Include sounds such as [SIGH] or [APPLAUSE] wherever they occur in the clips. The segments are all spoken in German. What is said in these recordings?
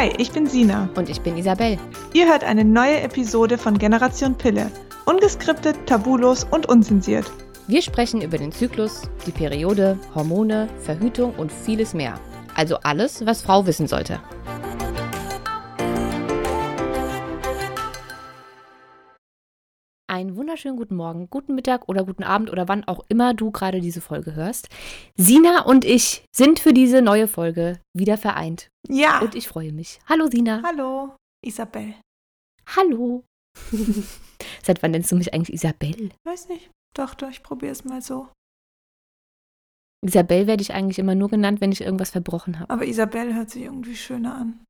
Hi, ich bin Sina. Und ich bin Isabel. Ihr hört eine neue Episode von Generation Pille. Ungeskriptet, tabulos und unzensiert. Wir sprechen über den Zyklus, die Periode, Hormone, Verhütung und vieles mehr. Also alles, was Frau wissen sollte. Wunderschönen guten Morgen, guten Mittag oder guten Abend oder wann auch immer du gerade diese Folge hörst. Sina und ich sind für diese neue Folge wieder vereint. Ja. Und ich freue mich. Hallo Sina. Hallo, Isabel. Hallo. [LAUGHS] Seit wann nennst du mich eigentlich Isabel? Weiß nicht. Doch, doch, ich probiere es mal so. Isabel werde ich eigentlich immer nur genannt, wenn ich irgendwas verbrochen habe. Aber Isabel hört sich irgendwie schöner an.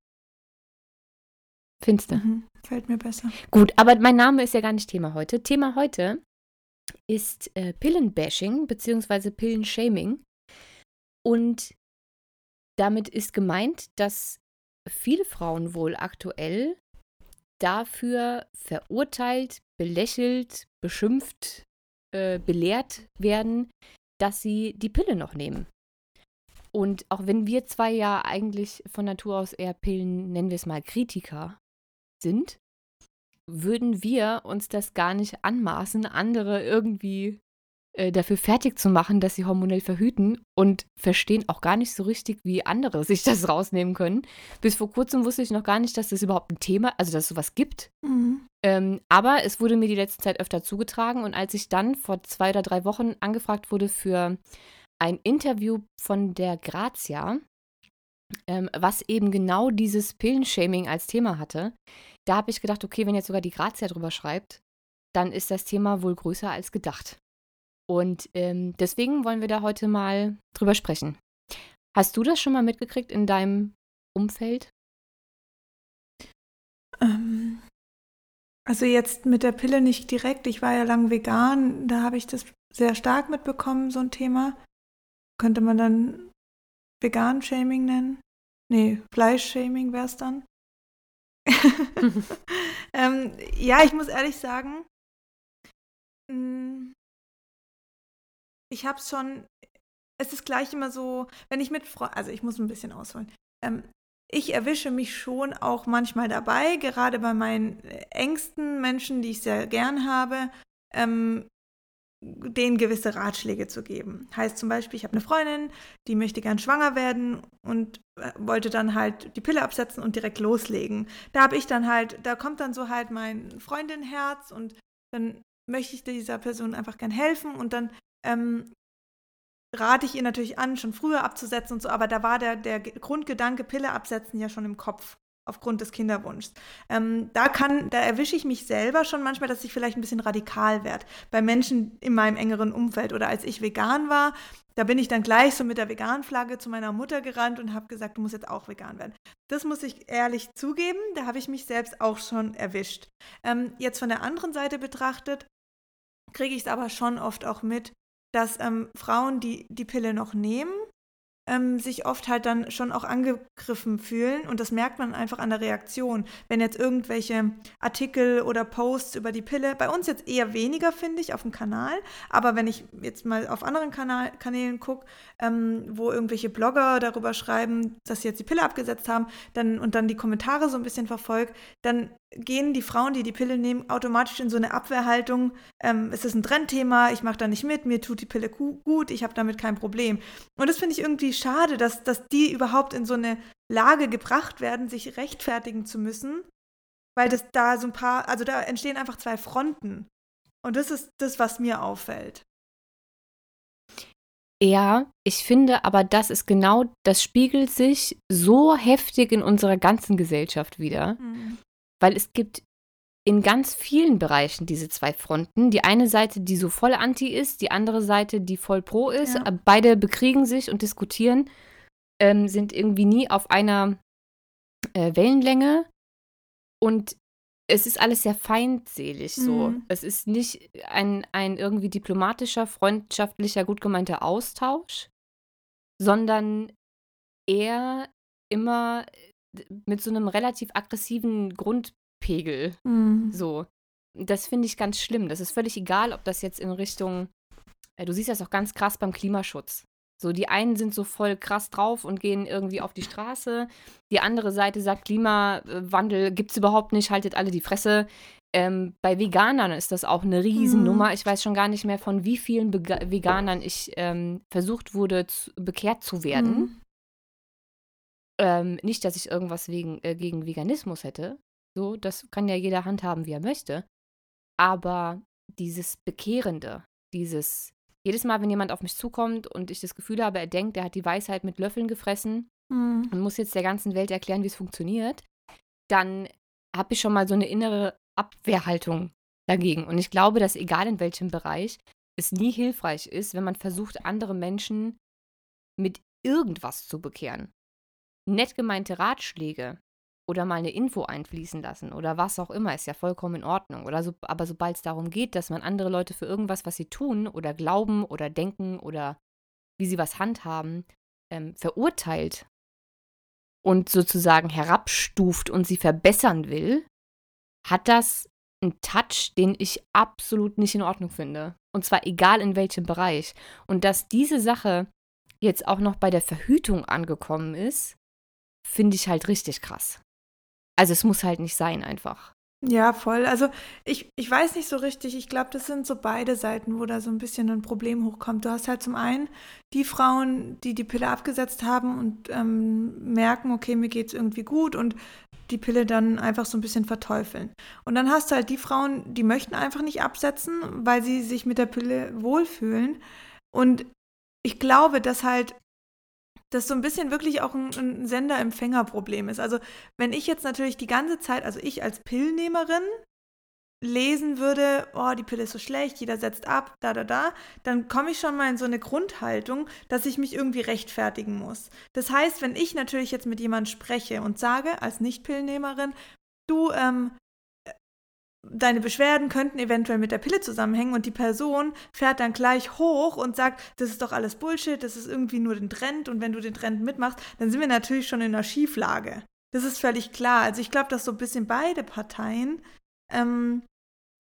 Findest du? Mhm. Fällt mir besser. Gut, aber mein Name ist ja gar nicht Thema heute. Thema heute ist äh, Pillenbashing bzw. Pillenshaming. Und damit ist gemeint, dass viele Frauen wohl aktuell dafür verurteilt, belächelt, beschimpft, äh, belehrt werden, dass sie die Pille noch nehmen. Und auch wenn wir zwei ja eigentlich von Natur aus eher Pillen, nennen wir es mal Kritiker, sind, würden wir uns das gar nicht anmaßen, andere irgendwie äh, dafür fertig zu machen, dass sie hormonell verhüten und verstehen auch gar nicht so richtig, wie andere [LAUGHS] sich das rausnehmen können. Bis vor kurzem wusste ich noch gar nicht, dass das überhaupt ein Thema, also dass es sowas gibt. Mhm. Ähm, aber es wurde mir die letzte Zeit öfter zugetragen und als ich dann vor zwei oder drei Wochen angefragt wurde für ein Interview von der Grazia, ähm, was eben genau dieses Pillenshaming als Thema hatte, da habe ich gedacht, okay, wenn jetzt sogar die Grazia drüber schreibt, dann ist das Thema wohl größer als gedacht. Und ähm, deswegen wollen wir da heute mal drüber sprechen. Hast du das schon mal mitgekriegt in deinem Umfeld? Ähm, also jetzt mit der Pille nicht direkt. Ich war ja lang vegan. Da habe ich das sehr stark mitbekommen, so ein Thema. Könnte man dann Vegan-Shaming nennen? Nee, Fleisch-Shaming wäre es dann. [LAUGHS] ähm, ja, ich muss ehrlich sagen, mm, ich habe es schon, es ist gleich immer so, wenn ich mit Freunden, also ich muss ein bisschen ausholen. Ähm, ich erwische mich schon auch manchmal dabei, gerade bei meinen äh, engsten Menschen, die ich sehr gern habe, ähm, denen gewisse Ratschläge zu geben. Heißt zum Beispiel, ich habe eine Freundin, die möchte gern schwanger werden und äh, wollte dann halt die Pille absetzen und direkt loslegen. Da habe ich dann halt, da kommt dann so halt mein Freundinherz und dann möchte ich dieser Person einfach gern helfen und dann ähm, rate ich ihr natürlich an, schon früher abzusetzen und so, aber da war der, der Grundgedanke Pille absetzen ja schon im Kopf aufgrund des Kinderwunschs. Ähm, da kann, da erwische ich mich selber schon manchmal, dass ich vielleicht ein bisschen radikal werde. Bei Menschen in meinem engeren Umfeld oder als ich vegan war, da bin ich dann gleich so mit der Vegan-Flagge zu meiner Mutter gerannt und habe gesagt, du musst jetzt auch vegan werden. Das muss ich ehrlich zugeben, da habe ich mich selbst auch schon erwischt. Ähm, jetzt von der anderen Seite betrachtet, kriege ich es aber schon oft auch mit, dass ähm, Frauen, die die Pille noch nehmen, ähm, sich oft halt dann schon auch angegriffen fühlen. Und das merkt man einfach an der Reaktion. Wenn jetzt irgendwelche Artikel oder Posts über die Pille, bei uns jetzt eher weniger, finde ich, auf dem Kanal. Aber wenn ich jetzt mal auf anderen Kanal Kanälen gucke, ähm, wo irgendwelche Blogger darüber schreiben, dass sie jetzt die Pille abgesetzt haben, dann und dann die Kommentare so ein bisschen verfolgt, dann gehen die Frauen, die die Pille nehmen, automatisch in so eine Abwehrhaltung. Ähm, es ist ein Trendthema, ich mache da nicht mit, mir tut die Pille gut, ich habe damit kein Problem. Und das finde ich irgendwie schade, dass, dass die überhaupt in so eine Lage gebracht werden, sich rechtfertigen zu müssen, weil das da so ein paar, also da entstehen einfach zwei Fronten. Und das ist das, was mir auffällt. Ja, ich finde aber, das ist genau, das spiegelt sich so heftig in unserer ganzen Gesellschaft wieder. Mhm. Weil es gibt in ganz vielen Bereichen diese zwei Fronten. Die eine Seite, die so voll anti ist, die andere Seite, die voll pro ist. Ja. Beide bekriegen sich und diskutieren, ähm, sind irgendwie nie auf einer äh, Wellenlänge. Und es ist alles sehr feindselig so. Mhm. Es ist nicht ein, ein irgendwie diplomatischer, freundschaftlicher, gut gemeinter Austausch, sondern eher immer mit so einem relativ aggressiven Grundpegel. Mhm. So. Das finde ich ganz schlimm. Das ist völlig egal, ob das jetzt in Richtung, äh, du siehst das auch ganz krass beim Klimaschutz. So, die einen sind so voll krass drauf und gehen irgendwie auf die Straße. Die andere Seite sagt, Klimawandel gibt es überhaupt nicht, haltet alle die Fresse. Ähm, bei Veganern ist das auch eine Riesennummer. Mhm. Ich weiß schon gar nicht mehr, von wie vielen Be Veganern ich ähm, versucht wurde, zu, bekehrt zu werden. Mhm. Ähm, nicht, dass ich irgendwas wegen, äh, gegen Veganismus hätte. So, das kann ja jeder handhaben, wie er möchte. Aber dieses Bekehrende, dieses jedes Mal, wenn jemand auf mich zukommt und ich das Gefühl habe, er denkt, er hat die Weisheit mit Löffeln gefressen mhm. und muss jetzt der ganzen Welt erklären, wie es funktioniert, dann habe ich schon mal so eine innere Abwehrhaltung dagegen. Und ich glaube, dass egal in welchem Bereich es nie hilfreich ist, wenn man versucht, andere Menschen mit irgendwas zu bekehren. Nett gemeinte Ratschläge oder mal eine Info einfließen lassen oder was auch immer, ist ja vollkommen in Ordnung. Oder so, aber sobald es darum geht, dass man andere Leute für irgendwas, was sie tun oder glauben oder denken oder wie sie was handhaben, ähm, verurteilt und sozusagen herabstuft und sie verbessern will, hat das einen Touch, den ich absolut nicht in Ordnung finde. Und zwar egal in welchem Bereich. Und dass diese Sache jetzt auch noch bei der Verhütung angekommen ist, finde ich halt richtig krass. Also es muss halt nicht sein einfach. Ja, voll. Also ich, ich weiß nicht so richtig. Ich glaube, das sind so beide Seiten, wo da so ein bisschen ein Problem hochkommt. Du hast halt zum einen die Frauen, die die Pille abgesetzt haben und ähm, merken, okay, mir geht es irgendwie gut und die Pille dann einfach so ein bisschen verteufeln. Und dann hast du halt die Frauen, die möchten einfach nicht absetzen, weil sie sich mit der Pille wohlfühlen. Und ich glaube, dass halt das so ein bisschen wirklich auch ein, ein Sender-Empfänger-Problem ist. Also wenn ich jetzt natürlich die ganze Zeit, also ich als Pillnehmerin lesen würde, oh, die Pille ist so schlecht, jeder setzt ab, da, da, da, dann komme ich schon mal in so eine Grundhaltung, dass ich mich irgendwie rechtfertigen muss. Das heißt, wenn ich natürlich jetzt mit jemandem spreche und sage, als Nicht-Pillnehmerin, du, ähm, deine Beschwerden könnten eventuell mit der Pille zusammenhängen und die Person fährt dann gleich hoch und sagt, das ist doch alles Bullshit, das ist irgendwie nur den Trend und wenn du den Trend mitmachst, dann sind wir natürlich schon in einer Schieflage. Das ist völlig klar. Also ich glaube, dass so ein bisschen beide Parteien ähm,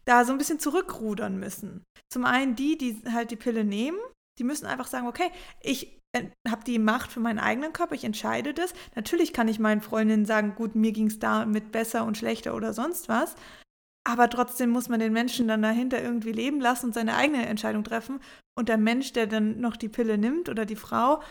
da so ein bisschen zurückrudern müssen. Zum einen die, die halt die Pille nehmen, die müssen einfach sagen, okay, ich äh, habe die Macht für meinen eigenen Körper, ich entscheide das. Natürlich kann ich meinen Freundinnen sagen, gut, mir ging es damit besser und schlechter oder sonst was. Aber trotzdem muss man den Menschen dann dahinter irgendwie leben lassen und seine eigene Entscheidung treffen. Und der Mensch, der dann noch die Pille nimmt oder die Frau,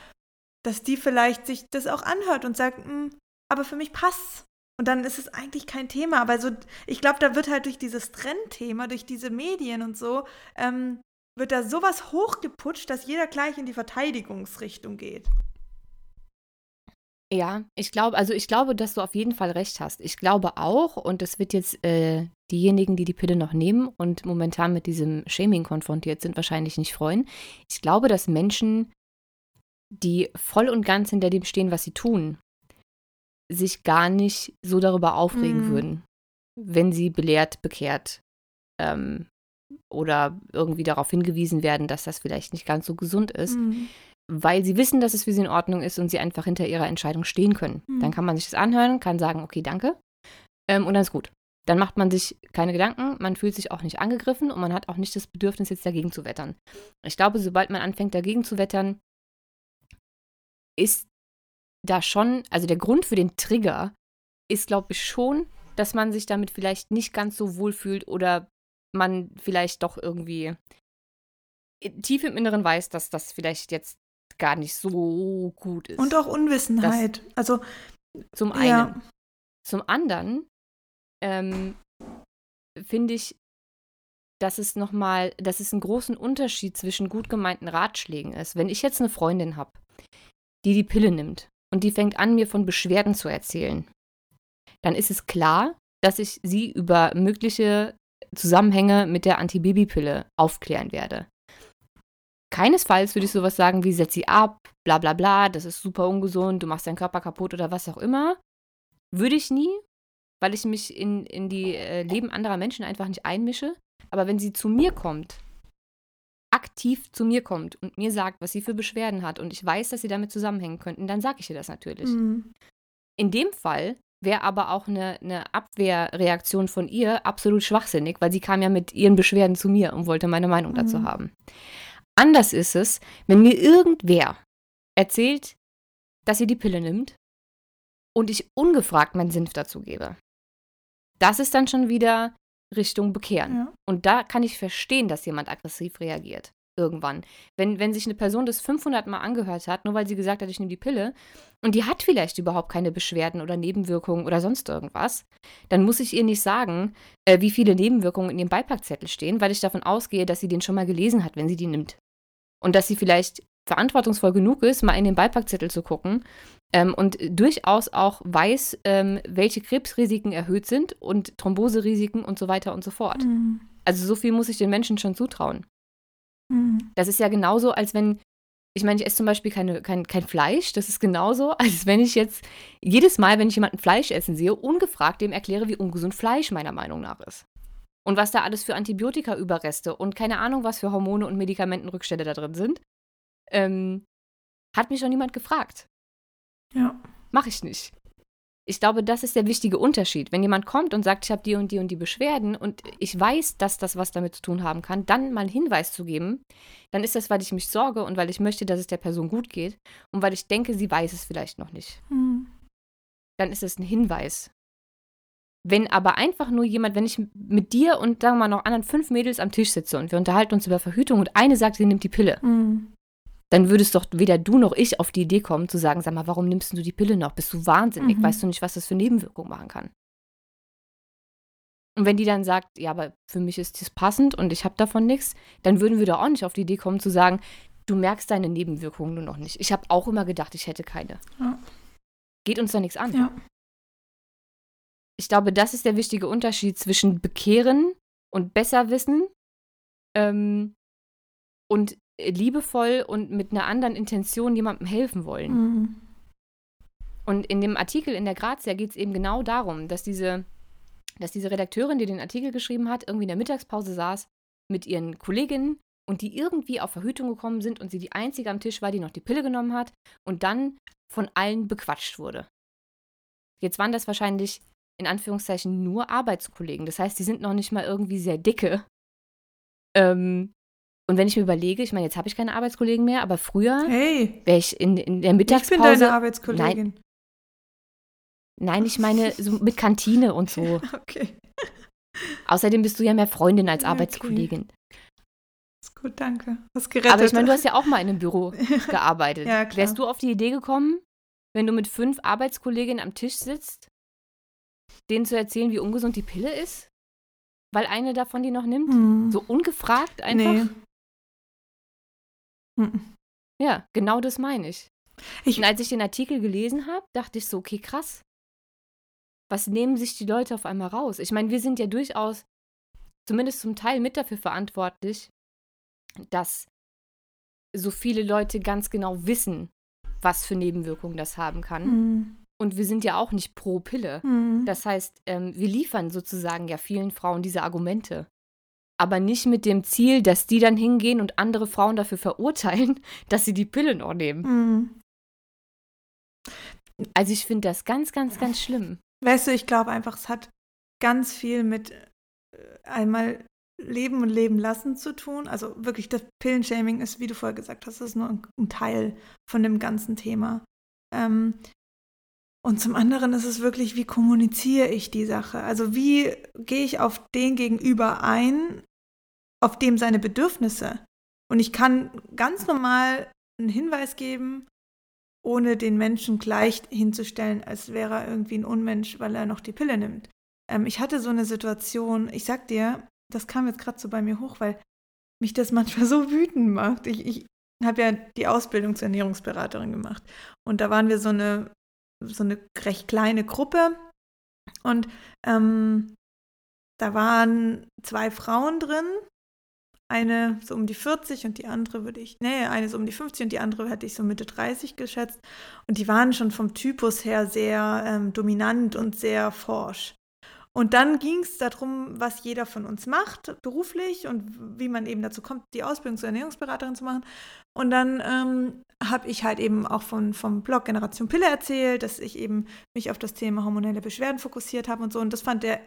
dass die vielleicht sich das auch anhört und sagt, hm, aber für mich passt. Und dann ist es eigentlich kein Thema. Aber so, ich glaube, da wird halt durch dieses Trendthema, durch diese Medien und so, ähm, wird da sowas hochgeputscht, dass jeder gleich in die Verteidigungsrichtung geht. Ja, ich glaube, also ich glaube, dass du auf jeden Fall recht hast. Ich glaube auch, und das wird jetzt äh, diejenigen, die die Pille noch nehmen und momentan mit diesem Shaming konfrontiert sind, wahrscheinlich nicht freuen. Ich glaube, dass Menschen, die voll und ganz hinter dem stehen, was sie tun, sich gar nicht so darüber aufregen mhm. würden, wenn sie belehrt, bekehrt ähm, oder irgendwie darauf hingewiesen werden, dass das vielleicht nicht ganz so gesund ist. Mhm weil sie wissen, dass es für sie in Ordnung ist und sie einfach hinter ihrer Entscheidung stehen können. Mhm. Dann kann man sich das anhören, kann sagen, okay, danke. Ähm, und dann ist gut. Dann macht man sich keine Gedanken, man fühlt sich auch nicht angegriffen und man hat auch nicht das Bedürfnis, jetzt dagegen zu wettern. Ich glaube, sobald man anfängt, dagegen zu wettern, ist da schon, also der Grund für den Trigger ist, glaube ich, schon, dass man sich damit vielleicht nicht ganz so wohl fühlt oder man vielleicht doch irgendwie tief im Inneren weiß, dass das vielleicht jetzt gar nicht so gut ist. Und auch Unwissenheit. Das, also zum einen. Ja. Zum anderen ähm, finde ich, dass es nochmal, dass es einen großen Unterschied zwischen gut gemeinten Ratschlägen ist. Wenn ich jetzt eine Freundin habe, die die Pille nimmt und die fängt an, mir von Beschwerden zu erzählen, dann ist es klar, dass ich sie über mögliche Zusammenhänge mit der Antibabypille aufklären werde. Keinesfalls würde ich sowas sagen wie, setz sie ab, bla bla bla, das ist super ungesund, du machst deinen Körper kaputt oder was auch immer. Würde ich nie, weil ich mich in, in die äh, Leben anderer Menschen einfach nicht einmische. Aber wenn sie zu mir kommt, aktiv zu mir kommt und mir sagt, was sie für Beschwerden hat und ich weiß, dass sie damit zusammenhängen könnten, dann sage ich ihr das natürlich. Mhm. In dem Fall wäre aber auch eine, eine Abwehrreaktion von ihr absolut schwachsinnig, weil sie kam ja mit ihren Beschwerden zu mir und wollte meine Meinung mhm. dazu haben. Anders ist es, wenn mir irgendwer erzählt, dass sie die Pille nimmt und ich ungefragt meinen Senf dazu gebe. Das ist dann schon wieder Richtung Bekehren. Ja. Und da kann ich verstehen, dass jemand aggressiv reagiert. Irgendwann. Wenn, wenn sich eine Person das 500 Mal angehört hat, nur weil sie gesagt hat, ich nehme die Pille, und die hat vielleicht überhaupt keine Beschwerden oder Nebenwirkungen oder sonst irgendwas, dann muss ich ihr nicht sagen, äh, wie viele Nebenwirkungen in ihrem Beipackzettel stehen, weil ich davon ausgehe, dass sie den schon mal gelesen hat, wenn sie die nimmt. Und dass sie vielleicht verantwortungsvoll genug ist, mal in den Beipackzettel zu gucken ähm, und durchaus auch weiß, ähm, welche Krebsrisiken erhöht sind und Thromboserisiken und so weiter und so fort. Mhm. Also so viel muss ich den Menschen schon zutrauen. Mhm. Das ist ja genauso, als wenn, ich meine, ich esse zum Beispiel keine, kein, kein Fleisch. Das ist genauso, [LAUGHS] als wenn ich jetzt jedes Mal, wenn ich jemanden Fleisch essen sehe, ungefragt dem erkläre, wie ungesund Fleisch meiner Meinung nach ist. Und was da alles für Antibiotika-Überreste und keine Ahnung, was für Hormone und Medikamentenrückstände da drin sind. Ähm, hat mich schon niemand gefragt. Ja. Mache ich nicht. Ich glaube, das ist der wichtige Unterschied. Wenn jemand kommt und sagt, ich habe die und die und die Beschwerden und ich weiß, dass das was damit zu tun haben kann, dann mal einen Hinweis zu geben, dann ist das, weil ich mich sorge und weil ich möchte, dass es der Person gut geht und weil ich denke, sie weiß es vielleicht noch nicht. Hm. Dann ist es ein Hinweis. Wenn aber einfach nur jemand, wenn ich mit dir und sagen wir mal noch anderen fünf Mädels am Tisch sitze und wir unterhalten uns über Verhütung und eine sagt, sie nimmt die Pille, hm dann würdest doch weder du noch ich auf die Idee kommen, zu sagen, sag mal, warum nimmst du die Pille noch? Bist du wahnsinnig? Mhm. Weißt du nicht, was das für Nebenwirkungen machen kann? Und wenn die dann sagt, ja, aber für mich ist das passend und ich habe davon nichts, dann würden wir doch auch nicht auf die Idee kommen zu sagen, du merkst deine Nebenwirkungen nur noch nicht. Ich habe auch immer gedacht, ich hätte keine. Ja. Geht uns da nichts an. Ja. Ich glaube, das ist der wichtige Unterschied zwischen bekehren und besser wissen ähm, und liebevoll und mit einer anderen Intention jemandem helfen wollen. Mhm. Und in dem Artikel in der Grazia geht es eben genau darum, dass diese, dass diese Redakteurin, die den Artikel geschrieben hat, irgendwie in der Mittagspause saß mit ihren Kolleginnen und die irgendwie auf Verhütung gekommen sind und sie die einzige am Tisch war, die noch die Pille genommen hat und dann von allen bequatscht wurde. Jetzt waren das wahrscheinlich in Anführungszeichen nur Arbeitskollegen. Das heißt, die sind noch nicht mal irgendwie sehr dicke. Ähm, und wenn ich mir überlege, ich meine, jetzt habe ich keine Arbeitskollegen mehr, aber früher hey, wäre ich in, in der Mittagspause. Ich bin deine Arbeitskollegin. Nein, nein, ich meine [LAUGHS] so mit Kantine und so. okay. Außerdem bist du ja mehr Freundin als Arbeitskollegin. Okay. Ist gut, danke. Hast gerettet. Aber ich meine, du hast ja auch mal in einem Büro [LAUGHS] gearbeitet. ja, klar. Wärst du auf die Idee gekommen, wenn du mit fünf Arbeitskolleginnen am Tisch sitzt, denen zu erzählen, wie ungesund die Pille ist? Weil eine davon die noch nimmt? Hm. So ungefragt einfach? Nee. Mhm. Ja, genau das meine ich. ich. Und als ich den Artikel gelesen habe, dachte ich so, okay, krass. Was nehmen sich die Leute auf einmal raus? Ich meine, wir sind ja durchaus zumindest zum Teil mit dafür verantwortlich, dass so viele Leute ganz genau wissen, was für Nebenwirkungen das haben kann. Mhm. Und wir sind ja auch nicht pro Pille. Mhm. Das heißt, ähm, wir liefern sozusagen ja vielen Frauen diese Argumente aber nicht mit dem Ziel, dass die dann hingehen und andere Frauen dafür verurteilen, [LAUGHS] dass sie die Pille noch nehmen. Mhm. Also ich finde das ganz, ganz, ganz schlimm. Weißt du, ich glaube einfach, es hat ganz viel mit äh, einmal Leben und Leben lassen zu tun. Also wirklich, das Pillenshaming ist, wie du vorher gesagt hast, ist nur ein, ein Teil von dem ganzen Thema. Ähm, und zum anderen ist es wirklich, wie kommuniziere ich die Sache? Also wie gehe ich auf den gegenüber ein, auf dem seine Bedürfnisse. Und ich kann ganz normal einen Hinweis geben, ohne den Menschen gleich hinzustellen, als wäre er irgendwie ein Unmensch, weil er noch die Pille nimmt. Ähm, ich hatte so eine Situation, ich sag dir, das kam jetzt gerade so bei mir hoch, weil mich das [LAUGHS] manchmal so wütend macht. Ich, ich habe ja die Ausbildung zur Ernährungsberaterin gemacht. Und da waren wir so eine, so eine recht kleine Gruppe. Und ähm, da waren zwei Frauen drin, eine so um die 40 und die andere würde ich, nee, eine so um die 50 und die andere hätte ich so Mitte 30 geschätzt. Und die waren schon vom Typus her sehr ähm, dominant und sehr forsch. Und dann ging es darum, was jeder von uns macht, beruflich und wie man eben dazu kommt, die Ausbildung zur Ernährungsberaterin zu machen. Und dann ähm, habe ich halt eben auch von, vom Blog Generation Pille erzählt, dass ich eben mich auf das Thema hormonelle Beschwerden fokussiert habe und so. Und das fand der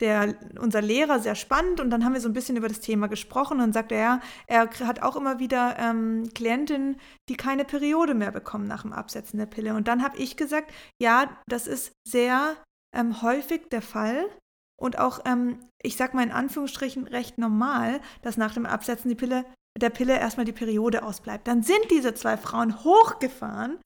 der, unser Lehrer sehr spannend und dann haben wir so ein bisschen über das Thema gesprochen und sagte er, er hat auch immer wieder ähm, Klientinnen, die keine Periode mehr bekommen nach dem Absetzen der Pille. Und dann habe ich gesagt, ja, das ist sehr ähm, häufig der Fall und auch, ähm, ich sag mal in Anführungsstrichen, recht normal, dass nach dem Absetzen die Pille, der Pille erstmal die Periode ausbleibt. Dann sind diese zwei Frauen hochgefahren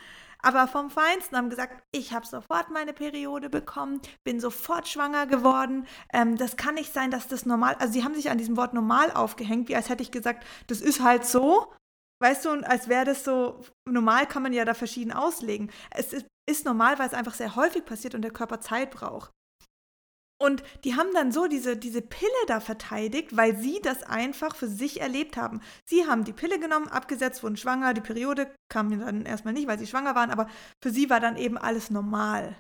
aber vom Feinsten haben gesagt, ich habe sofort meine Periode bekommen, bin sofort schwanger geworden. Ähm, das kann nicht sein, dass das normal, also sie haben sich an diesem Wort normal aufgehängt, wie als hätte ich gesagt, das ist halt so. Weißt du, und als wäre das so, normal kann man ja da verschieden auslegen. Es ist, ist normal, weil es einfach sehr häufig passiert und der Körper Zeit braucht. Und die haben dann so diese, diese Pille da verteidigt, weil sie das einfach für sich erlebt haben. Sie haben die Pille genommen, abgesetzt, wurden schwanger, die Periode kam dann erstmal nicht, weil sie schwanger waren, aber für sie war dann eben alles normal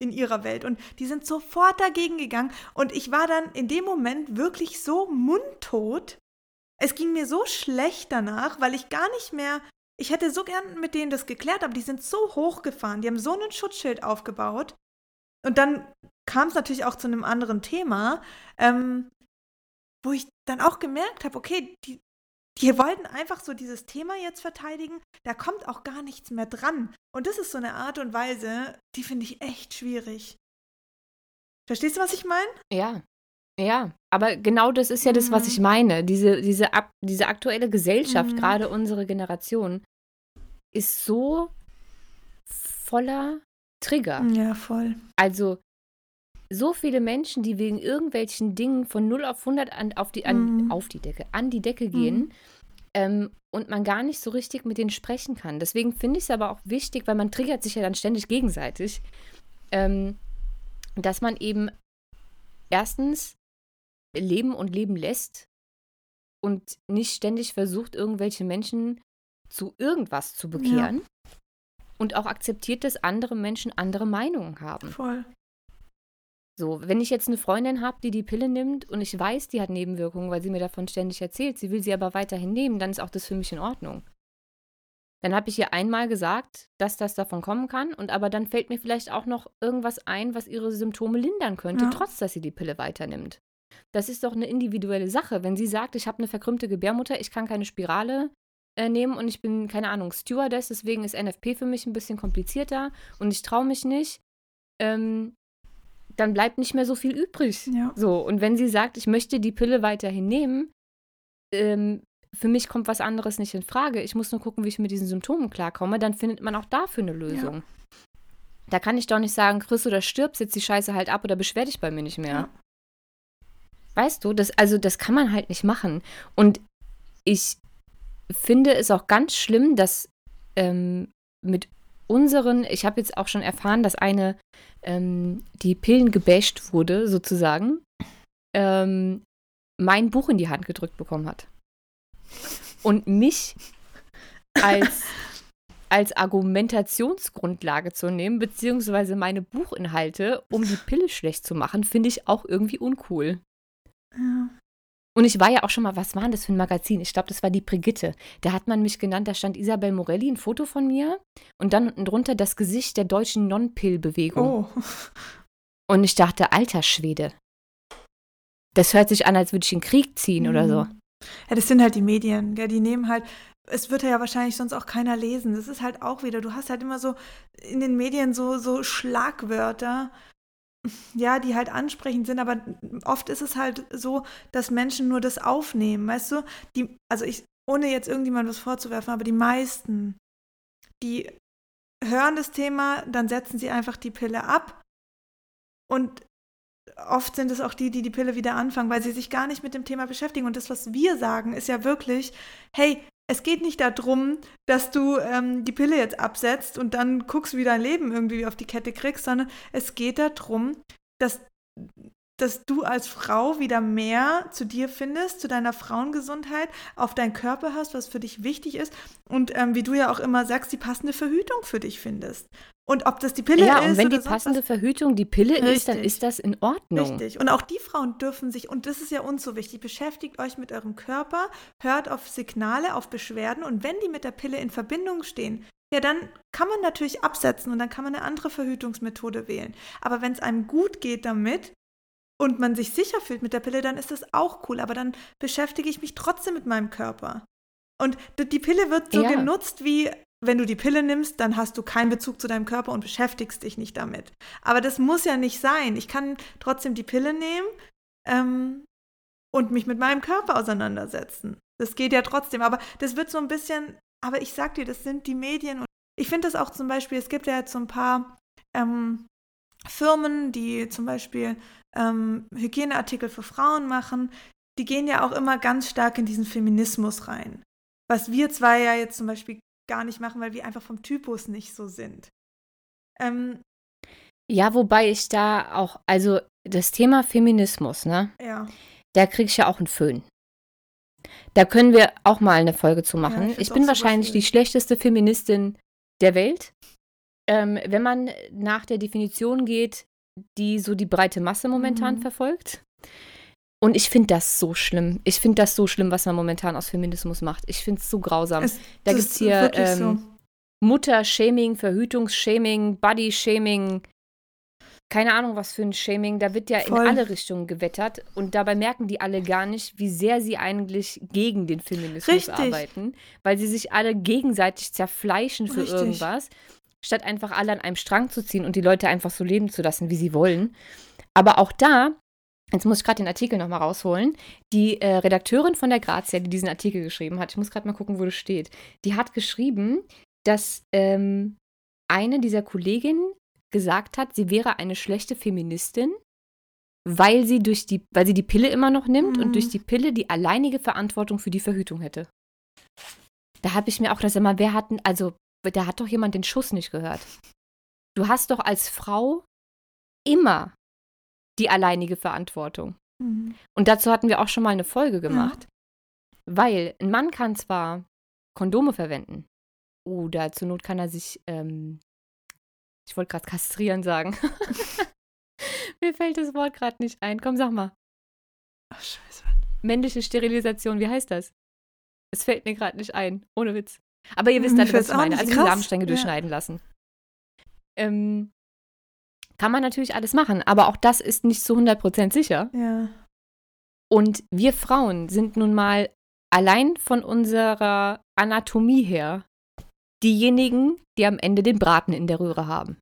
in ihrer Welt. Und die sind sofort dagegen gegangen. Und ich war dann in dem Moment wirklich so mundtot. Es ging mir so schlecht danach, weil ich gar nicht mehr. Ich hätte so gern mit denen das geklärt, aber die sind so hochgefahren. Die haben so einen Schutzschild aufgebaut. Und dann kam es natürlich auch zu einem anderen Thema, ähm, wo ich dann auch gemerkt habe, okay, die, die wollten einfach so dieses Thema jetzt verteidigen, da kommt auch gar nichts mehr dran. Und das ist so eine Art und Weise, die finde ich echt schwierig. Verstehst du, was ich meine? Ja. Ja, aber genau das ist ja das, was ich mhm. meine. Diese, diese, ab, diese aktuelle Gesellschaft, mhm. gerade unsere Generation, ist so voller Trigger. Ja, voll. Also so viele Menschen, die wegen irgendwelchen Dingen von 0 auf 100 an, auf, die, an, mhm. auf die Decke, an die Decke gehen mhm. ähm, und man gar nicht so richtig mit denen sprechen kann. Deswegen finde ich es aber auch wichtig, weil man triggert sich ja dann ständig gegenseitig, ähm, dass man eben erstens leben und leben lässt und nicht ständig versucht, irgendwelche Menschen zu irgendwas zu bekehren. Ja. Und auch akzeptiert, dass andere Menschen andere Meinungen haben. Voll. So, wenn ich jetzt eine Freundin habe, die die Pille nimmt und ich weiß, die hat Nebenwirkungen, weil sie mir davon ständig erzählt, sie will sie aber weiterhin nehmen, dann ist auch das für mich in Ordnung. Dann habe ich ihr einmal gesagt, dass das davon kommen kann und aber dann fällt mir vielleicht auch noch irgendwas ein, was ihre Symptome lindern könnte, ja. trotz dass sie die Pille weiternimmt. Das ist doch eine individuelle Sache. Wenn sie sagt, ich habe eine verkrümmte Gebärmutter, ich kann keine Spirale äh, nehmen und ich bin, keine Ahnung, Stewardess, deswegen ist NFP für mich ein bisschen komplizierter und ich traue mich nicht, ähm, dann bleibt nicht mehr so viel übrig. Ja. So, und wenn sie sagt, ich möchte die Pille weiterhin nehmen, ähm, für mich kommt was anderes nicht in Frage. Ich muss nur gucken, wie ich mit diesen Symptomen klarkomme, dann findet man auch dafür eine Lösung. Ja. Da kann ich doch nicht sagen, Chris oder stirb, setz die Scheiße halt ab oder beschwer dich bei mir nicht mehr. Ja. Weißt du, das, also das kann man halt nicht machen. Und ich finde es auch ganz schlimm, dass ähm, mit unseren, ich habe jetzt auch schon erfahren, dass eine, ähm, die Pillen gebasht wurde, sozusagen, ähm, mein Buch in die Hand gedrückt bekommen hat. Und mich als, [LAUGHS] als Argumentationsgrundlage zu nehmen, beziehungsweise meine Buchinhalte, um die Pille schlecht zu machen, finde ich auch irgendwie uncool. Ja. Und ich war ja auch schon mal, was war denn das für ein Magazin? Ich glaube, das war die Brigitte. Da hat man mich genannt, da stand Isabel Morelli, ein Foto von mir und dann unten drunter das Gesicht der deutschen Non-Pill-Bewegung. Oh. Und ich dachte, alter Schwede. Das hört sich an, als würde ich in Krieg ziehen mhm. oder so. Mhm. Ja, das sind halt die Medien, gell? die nehmen halt, es wird ja wahrscheinlich sonst auch keiner lesen. Das ist halt auch wieder, du hast halt immer so in den Medien so, so Schlagwörter, ja, die halt ansprechend sind, aber oft ist es halt so, dass Menschen nur das aufnehmen, weißt du? Die, also ich, ohne jetzt irgendjemand was vorzuwerfen, aber die meisten, die hören das Thema, dann setzen sie einfach die Pille ab und oft sind es auch die, die die Pille wieder anfangen, weil sie sich gar nicht mit dem Thema beschäftigen. Und das, was wir sagen, ist ja wirklich, hey, es geht nicht darum, dass du ähm, die Pille jetzt absetzt und dann guckst, wie dein Leben irgendwie auf die Kette kriegst, sondern es geht darum, dass, dass du als Frau wieder mehr zu dir findest, zu deiner Frauengesundheit, auf deinen Körper hast, was für dich wichtig ist und ähm, wie du ja auch immer sagst, die passende Verhütung für dich findest. Und ob das die Pille ja, ist. Ja, und wenn die passende Verhütung die Pille richtig. ist, dann ist das in Ordnung. Richtig. Und auch die Frauen dürfen sich, und das ist ja uns so wichtig, beschäftigt euch mit eurem Körper, hört auf Signale, auf Beschwerden und wenn die mit der Pille in Verbindung stehen, ja, dann kann man natürlich absetzen und dann kann man eine andere Verhütungsmethode wählen. Aber wenn es einem gut geht damit, und man sich sicher fühlt mit der Pille, dann ist das auch cool. Aber dann beschäftige ich mich trotzdem mit meinem Körper. Und die Pille wird so ja. genutzt wie, wenn du die Pille nimmst, dann hast du keinen Bezug zu deinem Körper und beschäftigst dich nicht damit. Aber das muss ja nicht sein. Ich kann trotzdem die Pille nehmen ähm, und mich mit meinem Körper auseinandersetzen. Das geht ja trotzdem. Aber das wird so ein bisschen, aber ich sag dir, das sind die Medien. Und ich finde das auch zum Beispiel, es gibt ja jetzt so ein paar ähm, Firmen, die zum Beispiel ähm, Hygieneartikel für Frauen machen, die gehen ja auch immer ganz stark in diesen Feminismus rein. Was wir zwei ja jetzt zum Beispiel gar nicht machen, weil wir einfach vom Typus nicht so sind. Ähm, ja, wobei ich da auch, also das Thema Feminismus, ne? Ja. Da kriege ich ja auch einen Föhn. Da können wir auch mal eine Folge zu machen. Ja, ich, ich bin wahrscheinlich die schlechteste Feministin der Welt. Ähm, wenn man nach der Definition geht, die so die breite Masse momentan mhm. verfolgt. Und ich finde das so schlimm. Ich finde das so schlimm, was man momentan aus Feminismus macht. Ich finde es so grausam. Es, da gibt es hier ähm, so. Mutter-Shaming, Verhütungs-Shaming, Body-Shaming, keine Ahnung, was für ein Shaming. Da wird ja Voll. in alle Richtungen gewettert. Und dabei merken die alle gar nicht, wie sehr sie eigentlich gegen den Feminismus Richtig. arbeiten. Weil sie sich alle gegenseitig zerfleischen für Richtig. irgendwas statt einfach alle an einem Strang zu ziehen und die Leute einfach so leben zu lassen, wie sie wollen. Aber auch da, jetzt muss ich gerade den Artikel nochmal rausholen, die äh, Redakteurin von der Grazia, die diesen Artikel geschrieben hat, ich muss gerade mal gucken, wo das steht, die hat geschrieben, dass ähm, eine dieser Kolleginnen gesagt hat, sie wäre eine schlechte Feministin, weil sie durch die, weil sie die Pille immer noch nimmt mhm. und durch die Pille die alleinige Verantwortung für die Verhütung hätte. Da habe ich mir auch das immer, wer hatten, also da hat doch jemand den Schuss nicht gehört. Du hast doch als Frau immer die alleinige Verantwortung. Mhm. Und dazu hatten wir auch schon mal eine Folge gemacht. Ja. Weil ein Mann kann zwar Kondome verwenden oder zur Not kann er sich, ähm, ich wollte gerade kastrieren sagen. [LAUGHS] Mir fällt das Wort gerade nicht ein. Komm, sag mal. Ach, scheiße. Männliche Sterilisation, wie heißt das? Es fällt mir gerade nicht ein. Ohne Witz. Aber ihr wisst halt, was ich meine. Also die Samenstränge ja. durchschneiden lassen. Ähm, kann man natürlich alles machen, aber auch das ist nicht zu 100% sicher. Ja. Und wir Frauen sind nun mal allein von unserer Anatomie her diejenigen, die am Ende den Braten in der Röhre haben.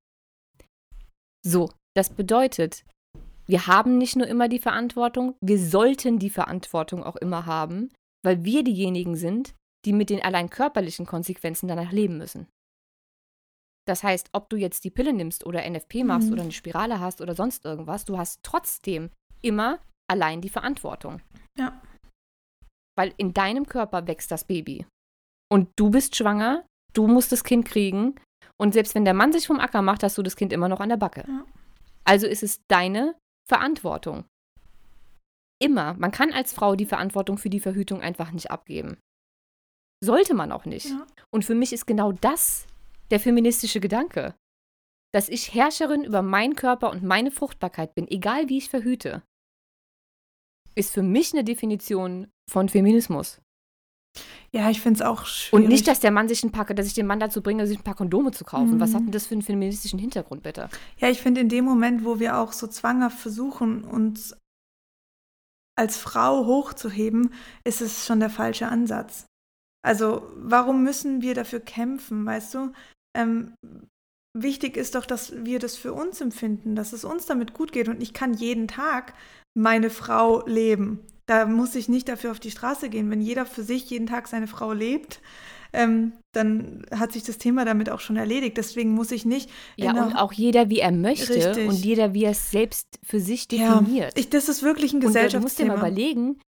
So, das bedeutet, wir haben nicht nur immer die Verantwortung, wir sollten die Verantwortung auch immer haben, weil wir diejenigen sind, die mit den allein körperlichen Konsequenzen danach leben müssen. Das heißt, ob du jetzt die Pille nimmst oder NFP machst mhm. oder eine Spirale hast oder sonst irgendwas, du hast trotzdem immer allein die Verantwortung. Ja. Weil in deinem Körper wächst das Baby. Und du bist schwanger, du musst das Kind kriegen. Und selbst wenn der Mann sich vom Acker macht, hast du das Kind immer noch an der Backe. Ja. Also ist es deine Verantwortung. Immer. Man kann als Frau die Verantwortung für die Verhütung einfach nicht abgeben. Sollte man auch nicht. Ja. Und für mich ist genau das der feministische Gedanke. Dass ich Herrscherin über meinen Körper und meine Fruchtbarkeit bin, egal wie ich verhüte, ist für mich eine Definition von Feminismus. Ja, ich finde es auch schwierig. Und nicht, dass der Mann sich ein paar, dass ich den Mann dazu bringe, sich ein paar Kondome zu kaufen. Mhm. Was hat denn das für einen feministischen Hintergrund, bitte? Ja, ich finde in dem Moment, wo wir auch so zwanghaft versuchen, uns als Frau hochzuheben, ist es schon der falsche Ansatz. Also warum müssen wir dafür kämpfen, weißt du? Ähm, wichtig ist doch, dass wir das für uns empfinden, dass es uns damit gut geht. Und ich kann jeden Tag meine Frau leben. Da muss ich nicht dafür auf die Straße gehen. Wenn jeder für sich jeden Tag seine Frau lebt, ähm, dann hat sich das Thema damit auch schon erledigt. Deswegen muss ich nicht. Ja, und auch jeder, wie er möchte Richtig. und jeder, wie er es selbst für sich definiert. Ja, ich, das ist wirklich ein Gesellschaftsthema. Und du musst dir mal überlegen,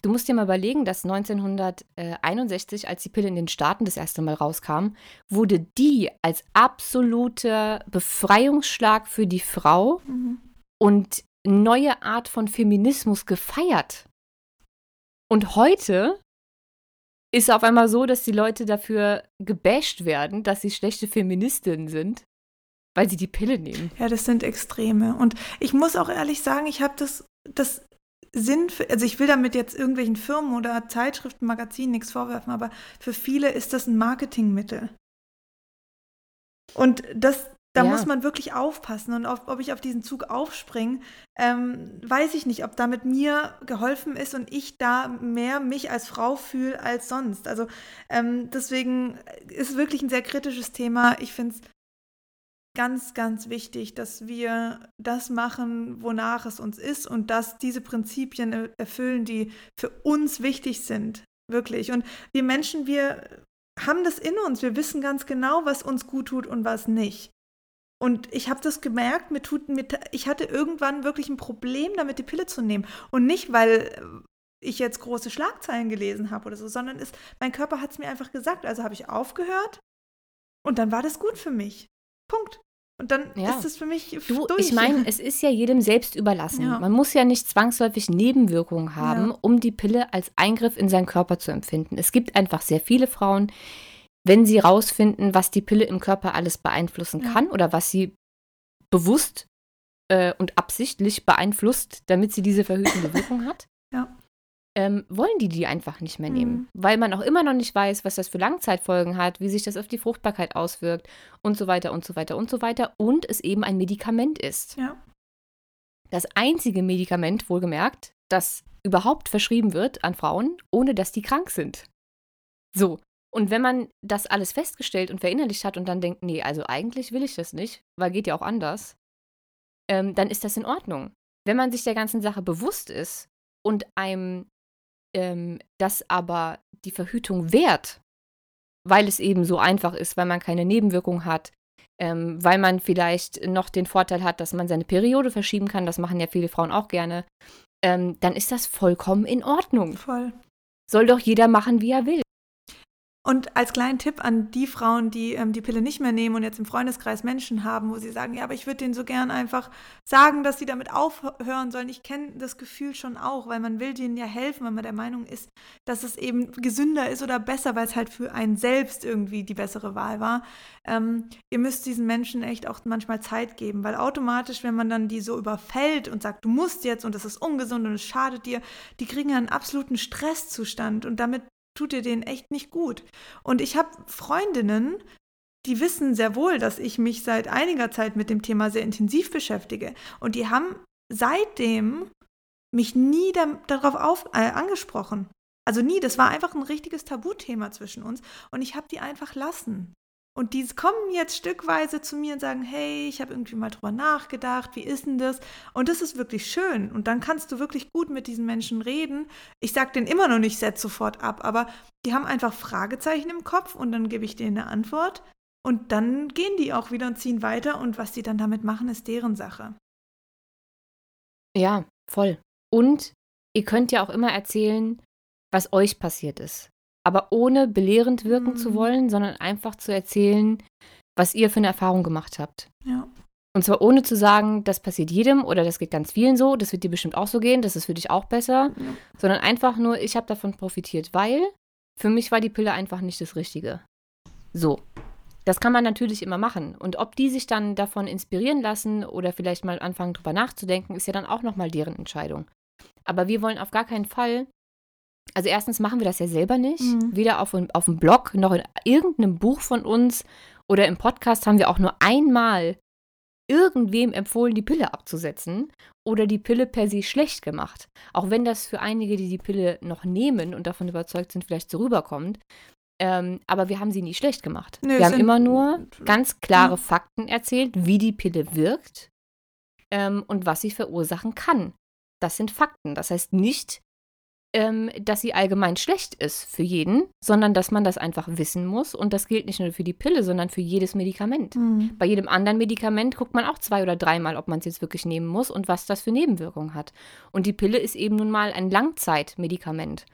Du musst dir mal überlegen, dass 1961, als die Pille in den Staaten das erste Mal rauskam, wurde die als absoluter Befreiungsschlag für die Frau mhm. und neue Art von Feminismus gefeiert. Und heute ist es auf einmal so, dass die Leute dafür gebasht werden, dass sie schlechte Feministinnen sind, weil sie die Pille nehmen. Ja, das sind Extreme. Und ich muss auch ehrlich sagen, ich habe das, das Sinn, für, also ich will damit jetzt irgendwelchen Firmen oder Zeitschriften, Magazinen nichts vorwerfen, aber für viele ist das ein Marketingmittel. Und das Da Ja. muss man wirklich aufpassen. Und auf, ob ich auf diesen Zug aufspringe, ähm, weiß ich nicht, ob damit mir geholfen ist und ich da mehr mich als Frau fühle als sonst. Also ähm, deswegen ist es wirklich ein sehr kritisches Thema. Ich finde es ganz, ganz wichtig, dass wir das machen, wonach es uns ist und dass diese Prinzipien er- erfüllen, die für uns wichtig sind. Wirklich. Und wir Menschen, wir haben das in uns. Wir wissen ganz genau, was uns gut tut und was nicht. Und ich habe das gemerkt, mir tut, mir, ich hatte irgendwann wirklich ein Problem damit, die Pille zu nehmen. Und nicht, weil ich jetzt große Schlagzeilen gelesen habe oder so, sondern ist, mein Körper hat es mir einfach gesagt. Also habe ich aufgehört und dann war das gut für mich. Punkt. Und dann Ja. ist es für mich Du, durch. ich meine, es ist ja jedem selbst überlassen. Ja. Man muss ja nicht zwangsläufig Nebenwirkungen haben, Ja. um die Pille als Eingriff in seinen Körper zu empfinden. Es gibt einfach sehr viele Frauen, wenn sie rausfinden, was die Pille im Körper alles beeinflussen kann oder was sie bewusst äh, und absichtlich beeinflusst, damit sie diese verhütende [LAUGHS] Wirkung hat, Ja. Ähm, wollen die die einfach nicht mehr nehmen. Mhm. Weil man auch immer noch nicht weiß, was das für Langzeitfolgen hat, wie sich das auf die Fruchtbarkeit auswirkt und so weiter und so weiter und so weiter. Und es eben ein Medikament ist ja. das einzige Medikament, wohlgemerkt, das überhaupt verschrieben wird an Frauen, ohne dass die krank sind. So. Und wenn man das alles festgestellt und verinnerlicht hat und dann denkt, nee, also eigentlich will ich das nicht, weil geht ja auch anders, ähm, dann ist das in Ordnung. Wenn man sich der ganzen Sache bewusst ist und einem ähm, das aber die Verhütung wehrt, weil es eben so einfach ist, weil man keine Nebenwirkung hat, ähm, weil man vielleicht noch den Vorteil hat, dass man seine Periode verschieben kann, das machen ja viele Frauen auch gerne, ähm, dann ist das vollkommen in Ordnung. Voll. Soll doch jeder machen, wie er will. Und als kleinen Tipp an die Frauen, die ähm, die Pille nicht mehr nehmen und jetzt im Freundeskreis Menschen haben, wo sie sagen, ja, aber ich würde denen so gern einfach sagen, dass sie damit aufhören sollen. Ich kenne das Gefühl schon auch, weil man will denen ja helfen, wenn man der Meinung ist, dass es eben gesünder ist oder besser, weil es halt für einen selbst irgendwie die bessere Wahl war. Ähm, ihr müsst diesen Menschen echt auch manchmal Zeit geben, weil automatisch, wenn man dann die so überfällt und sagt, du musst jetzt und es ist ungesund und es schadet dir, die kriegen einen absoluten Stresszustand und damit tut ihr denen echt nicht gut. Und ich habe Freundinnen, die wissen sehr wohl, dass ich mich seit einiger Zeit mit dem Thema sehr intensiv beschäftige. Und die haben seitdem mich nie da, darauf auf, äh, angesprochen. Also nie, das war einfach ein richtiges Tabuthema zwischen uns. Und ich habe die einfach lassen. Und die kommen jetzt stückweise zu mir und sagen, hey, ich habe irgendwie mal drüber nachgedacht, wie ist denn das? Und das ist wirklich schön. Und dann kannst du wirklich gut mit diesen Menschen reden. Ich sage denen immer noch nicht, setz sofort ab, aber die haben einfach Fragezeichen im Kopf und dann gebe ich denen eine Antwort. Und dann gehen die auch wieder und ziehen weiter. Und was die dann damit machen, ist deren Sache. Ja, voll. Und ihr könnt ja auch immer erzählen, was euch passiert ist. Aber ohne belehrend wirken Mhm. zu wollen, sondern einfach zu erzählen, was ihr für eine Erfahrung gemacht habt. Ja. Und zwar ohne zu sagen, das passiert jedem oder das geht ganz vielen so, das wird dir bestimmt auch so gehen, das ist für dich auch besser, Ja. sondern einfach nur, ich habe davon profitiert, weil für mich war die Pille einfach nicht das Richtige. So. Das kann man natürlich immer machen. Und ob die sich dann davon inspirieren lassen oder vielleicht mal anfangen, drüber nachzudenken, ist ja dann auch nochmal deren Entscheidung. Aber wir wollen auf gar keinen Fall, also erstens machen wir das ja selber nicht, Mhm. weder auf, auf dem Blog noch in irgendeinem Buch von uns oder im Podcast haben wir auch nur einmal irgendwem empfohlen, die Pille abzusetzen oder die Pille per se schlecht gemacht. Auch wenn das für einige, die die Pille noch nehmen und davon überzeugt sind, vielleicht so rüberkommt. Ähm, aber wir haben sie nie schlecht gemacht. Nö, wir haben immer nur ganz klare Ja. Fakten erzählt, wie die Pille wirkt ähm, und was sie verursachen kann. Das sind Fakten. Das heißt nicht, ähm, dass sie allgemein schlecht ist für jeden, sondern dass man das einfach wissen muss. Und das gilt nicht nur für die Pille, sondern für jedes Medikament. Mhm. Bei jedem anderen Medikament guckt man auch zwei oder dreimal, ob man es jetzt wirklich nehmen muss und was das für Nebenwirkungen hat. Und die Pille ist eben nun mal ein Langzeitmedikament.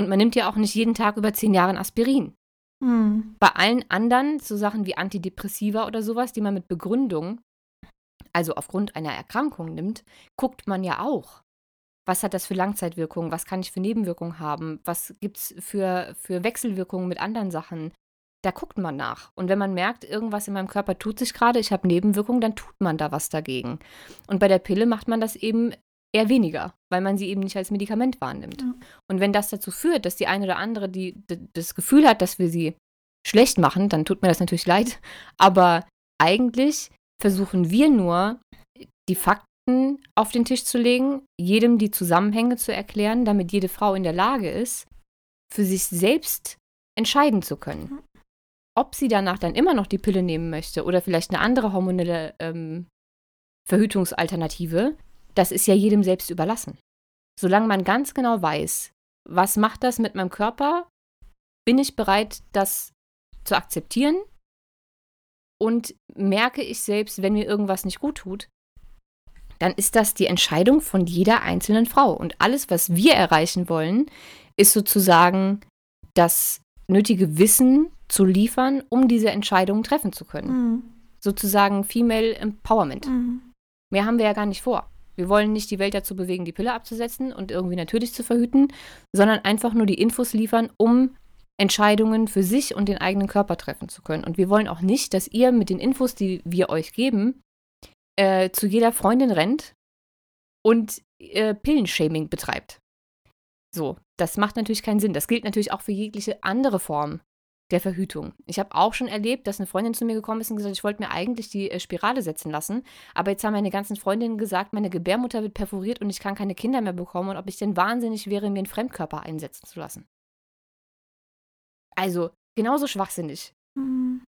Und man nimmt ja auch nicht jeden Tag über zehn Jahre Aspirin. Mhm. Bei allen anderen, so Sachen wie Antidepressiva oder sowas, die man mit Begründung, also aufgrund einer Erkrankung nimmt, guckt man ja auch. Was hat das für Langzeitwirkungen? Was kann ich für Nebenwirkungen haben? Was gibt es für, für Wechselwirkungen mit anderen Sachen? Da guckt man nach. Und wenn man merkt, irgendwas in meinem Körper tut sich gerade, ich habe Nebenwirkungen, dann tut man da was dagegen. Und bei der Pille macht man das eben eher weniger, weil man sie eben nicht als Medikament wahrnimmt. Ja. Und wenn das dazu führt, dass die eine oder andere, die das Gefühl hat, dass wir sie schlecht machen, dann tut mir das natürlich leid. Aber eigentlich versuchen wir nur, die Fakten auf den Tisch zu legen, jedem die Zusammenhänge zu erklären, damit jede Frau in der Lage ist, für sich selbst entscheiden zu können. Ob sie danach dann immer noch die Pille nehmen möchte oder vielleicht eine andere hormonelle ähm, Verhütungsalternative, das ist ja jedem selbst überlassen. Solange man ganz genau weiß, was macht das mit meinem Körper, bin ich bereit, das zu akzeptieren und merke ich selbst, wenn mir irgendwas nicht gut tut, dann ist das die Entscheidung von jeder einzelnen Frau. Und alles, was wir erreichen wollen, ist sozusagen das nötige Wissen zu liefern, um diese Entscheidungen treffen zu können. Mhm. Sozusagen Female Empowerment. Mhm. Mehr haben wir ja gar nicht vor. Wir wollen nicht die Welt dazu bewegen, die Pille abzusetzen und irgendwie natürlich zu verhüten, sondern einfach nur die Infos liefern, um Entscheidungen für sich und den eigenen Körper treffen zu können. Und wir wollen auch nicht, dass ihr mit den Infos, die wir euch geben, äh, zu jeder Freundin rennt und äh, Pillenshaming betreibt. So, das macht natürlich keinen Sinn. Das gilt natürlich auch für jegliche andere Form der Verhütung. Ich habe auch schon erlebt, dass eine Freundin zu mir gekommen ist und gesagt, ich wollte mir eigentlich die äh, Spirale setzen lassen, aber jetzt haben meine ganzen Freundinnen gesagt, meine Gebärmutter wird perforiert und ich kann keine Kinder mehr bekommen und ob ich denn wahnsinnig wäre, mir einen Fremdkörper einsetzen zu lassen. Also, genauso schwachsinnig. Mhm.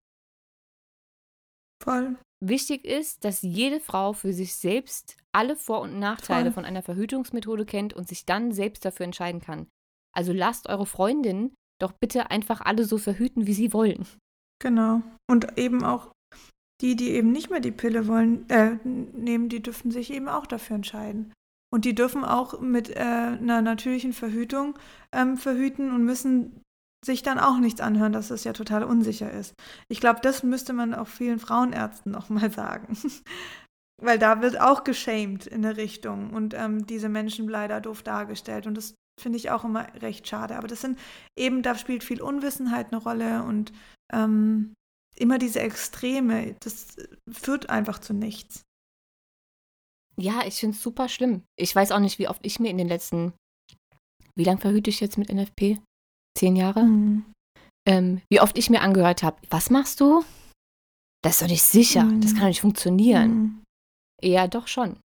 Voll. Wichtig ist, dass jede Frau für sich selbst alle Vor- und Nachteile Voll. von einer Verhütungsmethode kennt und sich dann selbst dafür entscheiden kann. Also lasst eure Freundinnen doch bitte einfach alle so verhüten, wie sie wollen. Genau. Und eben auch die, die eben nicht mehr die Pille wollen, äh, nehmen, die dürfen sich eben auch dafür entscheiden. Und die dürfen auch mit äh, einer natürlichen Verhütung ähm, verhüten und müssen sich dann auch nichts anhören, dass es ja total unsicher ist. Ich glaube, das müsste man auch vielen Frauenärzten nochmal sagen. [LAUGHS] Weil da wird auch geschämt in der Richtung und ähm, diese Menschen leider doof dargestellt. Und das finde ich auch immer recht schade. Aber das sind eben, da spielt viel Unwissenheit eine Rolle und ähm, immer diese Extreme, das führt einfach zu nichts. Ja, ich finde es super schlimm. Ich weiß auch nicht, wie oft ich mir in den letzten, wie lange verhüte ich jetzt mit NFP? Zehn Jahre, mhm. ähm, wie oft ich mir angehört habe, was machst du? Das ist doch nicht sicher, mhm. das kann doch nicht funktionieren. Mhm. Ja, doch schon.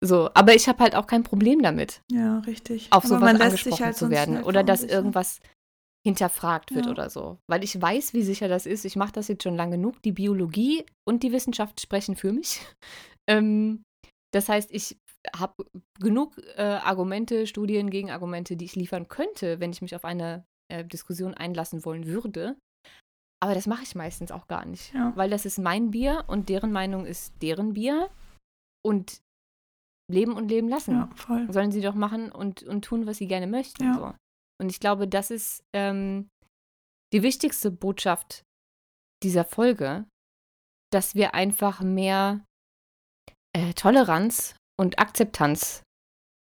So, aber ich habe halt auch kein Problem damit. Ja, richtig. Auf aber sowas angesprochen halt zu werden oder dass irgendwas hinterfragt wird ja. oder so. Weil ich weiß, wie sicher das ist. Ich mache das jetzt schon lange genug. Die Biologie und die Wissenschaft sprechen für mich. [LAUGHS] Ähm, das heißt, ich habe genug äh, Argumente, Studien, Gegenargumente, die ich liefern könnte, wenn ich mich auf eine äh, Diskussion einlassen wollen würde. Aber das mache ich meistens auch gar nicht, ja. weil das ist mein Bier und deren Meinung ist deren Bier und leben und leben lassen. Ja, voll. Sollen sie doch machen und, und tun, was sie gerne möchten. Ja. So. Und ich glaube, das ist ähm, die wichtigste Botschaft dieser Folge, dass wir einfach mehr äh, Toleranz und Akzeptanz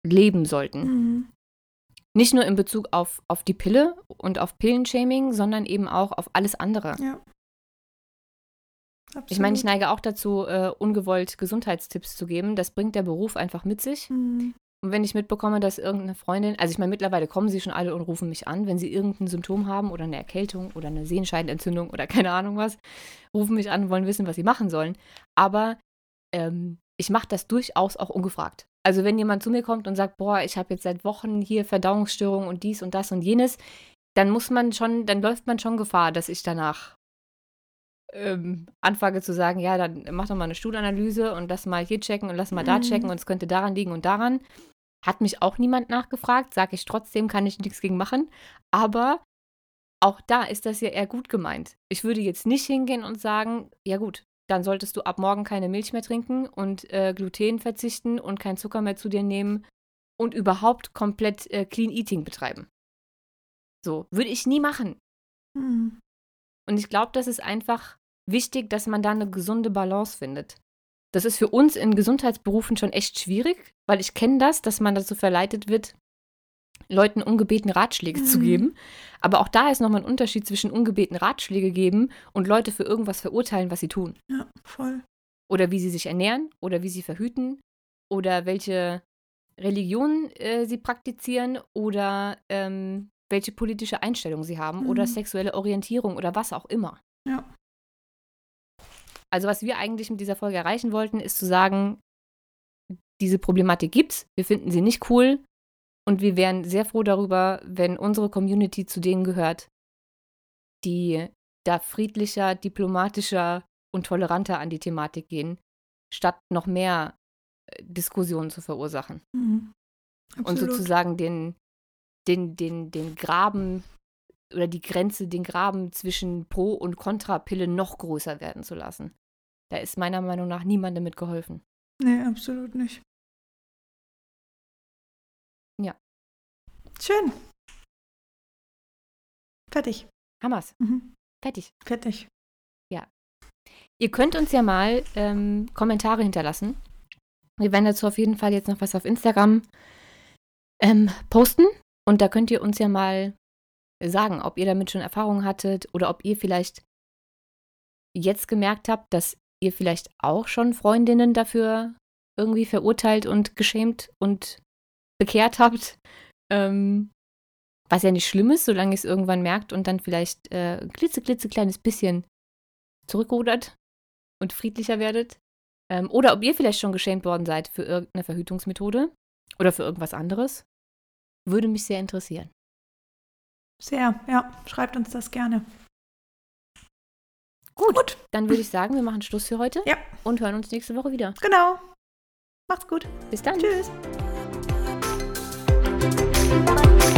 leben sollten. Mhm. Nicht nur in Bezug auf, auf die Pille und auf Pillenshaming, sondern eben auch auf alles andere. Ja. Ich meine, ich neige auch dazu, äh, ungewollt Gesundheitstipps zu geben. Das bringt der Beruf einfach mit sich. Mhm. Und wenn ich mitbekomme, dass irgendeine Freundin, also ich meine, mittlerweile kommen sie schon alle und rufen mich an, wenn sie irgendein Symptom haben oder eine Erkältung oder eine Sehenscheidenentzündung oder keine Ahnung was, rufen mich an und wollen wissen, was sie machen sollen. Aber ähm, ich mache das durchaus auch ungefragt. Also wenn jemand zu mir kommt und sagt, boah, ich habe jetzt seit Wochen hier Verdauungsstörungen und dies und das und jenes, dann muss man schon, dann läuft man schon Gefahr, dass ich danach ähm, anfange zu sagen, ja, dann mach doch mal eine Stuhlanalyse und lass mal hier checken und lass mal mhm. da checken und es könnte daran liegen und daran. Hat mich auch niemand nachgefragt, sage ich trotzdem, kann ich nichts gegen machen. Aber auch da ist das ja eher gut gemeint. Ich würde jetzt nicht hingehen und sagen, ja gut, dann solltest du ab morgen keine Milch mehr trinken und äh, Gluten verzichten und keinen Zucker mehr zu dir nehmen und überhaupt komplett äh, Clean Eating betreiben. So, würde ich nie machen. Mhm. Und ich glaube, das ist einfach wichtig, dass man da eine gesunde Balance findet. Das ist für uns in Gesundheitsberufen schon echt schwierig, weil ich kenne das, dass man dazu verleitet wird, Leuten ungebeten Ratschläge mhm. zu geben. Aber auch da ist nochmal ein Unterschied zwischen ungebeten Ratschläge geben und Leute für irgendwas verurteilen, was sie tun. Ja, voll. Oder wie sie sich ernähren oder wie sie verhüten oder welche Religion äh, sie praktizieren oder ähm, welche politische Einstellung sie haben mhm. oder sexuelle Orientierung oder was auch immer. Ja. Also was wir eigentlich mit dieser Folge erreichen wollten, ist zu sagen, diese Problematik gibt's, wir finden sie nicht cool und wir wären sehr froh darüber, wenn unsere Community zu denen gehört, die da friedlicher, diplomatischer und toleranter an die Thematik gehen, statt noch mehr äh, Diskussionen zu verursachen. Mhm. Und sozusagen den, den, den, den Graben oder die Grenze, den Graben zwischen Pro- und Kontrapille noch größer werden zu lassen. Da ist meiner Meinung nach niemandem mitgeholfen. Nee, absolut nicht. Schön. Fertig. Hammers. Mhm. Fertig. Fertig. Ihr könnt uns ja mal ähm, Kommentare hinterlassen. Wir werden dazu auf jeden Fall jetzt noch was auf Instagram ähm, posten. Und da könnt ihr uns ja mal sagen, ob ihr damit schon Erfahrungen hattet oder ob ihr vielleicht jetzt gemerkt habt, dass ihr vielleicht auch schon Freundinnen dafür irgendwie verurteilt und geschämt und bekehrt habt. Ähm, was ja nicht schlimm ist, solange ihr es irgendwann merkt und dann vielleicht äh, ein klitzeklitzekleines bisschen zurückrudert und friedlicher werdet. Ähm, oder ob ihr vielleicht schon geschämt worden seid für irgendeine Verhütungsmethode oder für irgendwas anderes. Würde mich sehr interessieren. Sehr, ja. Schreibt uns das gerne. Gut, Gut. dann würde ich sagen, wir machen Schluss für heute. Ja. Und hören uns nächste Woche wieder. Genau. Macht's gut. Bis dann. Tschüss. Thank you.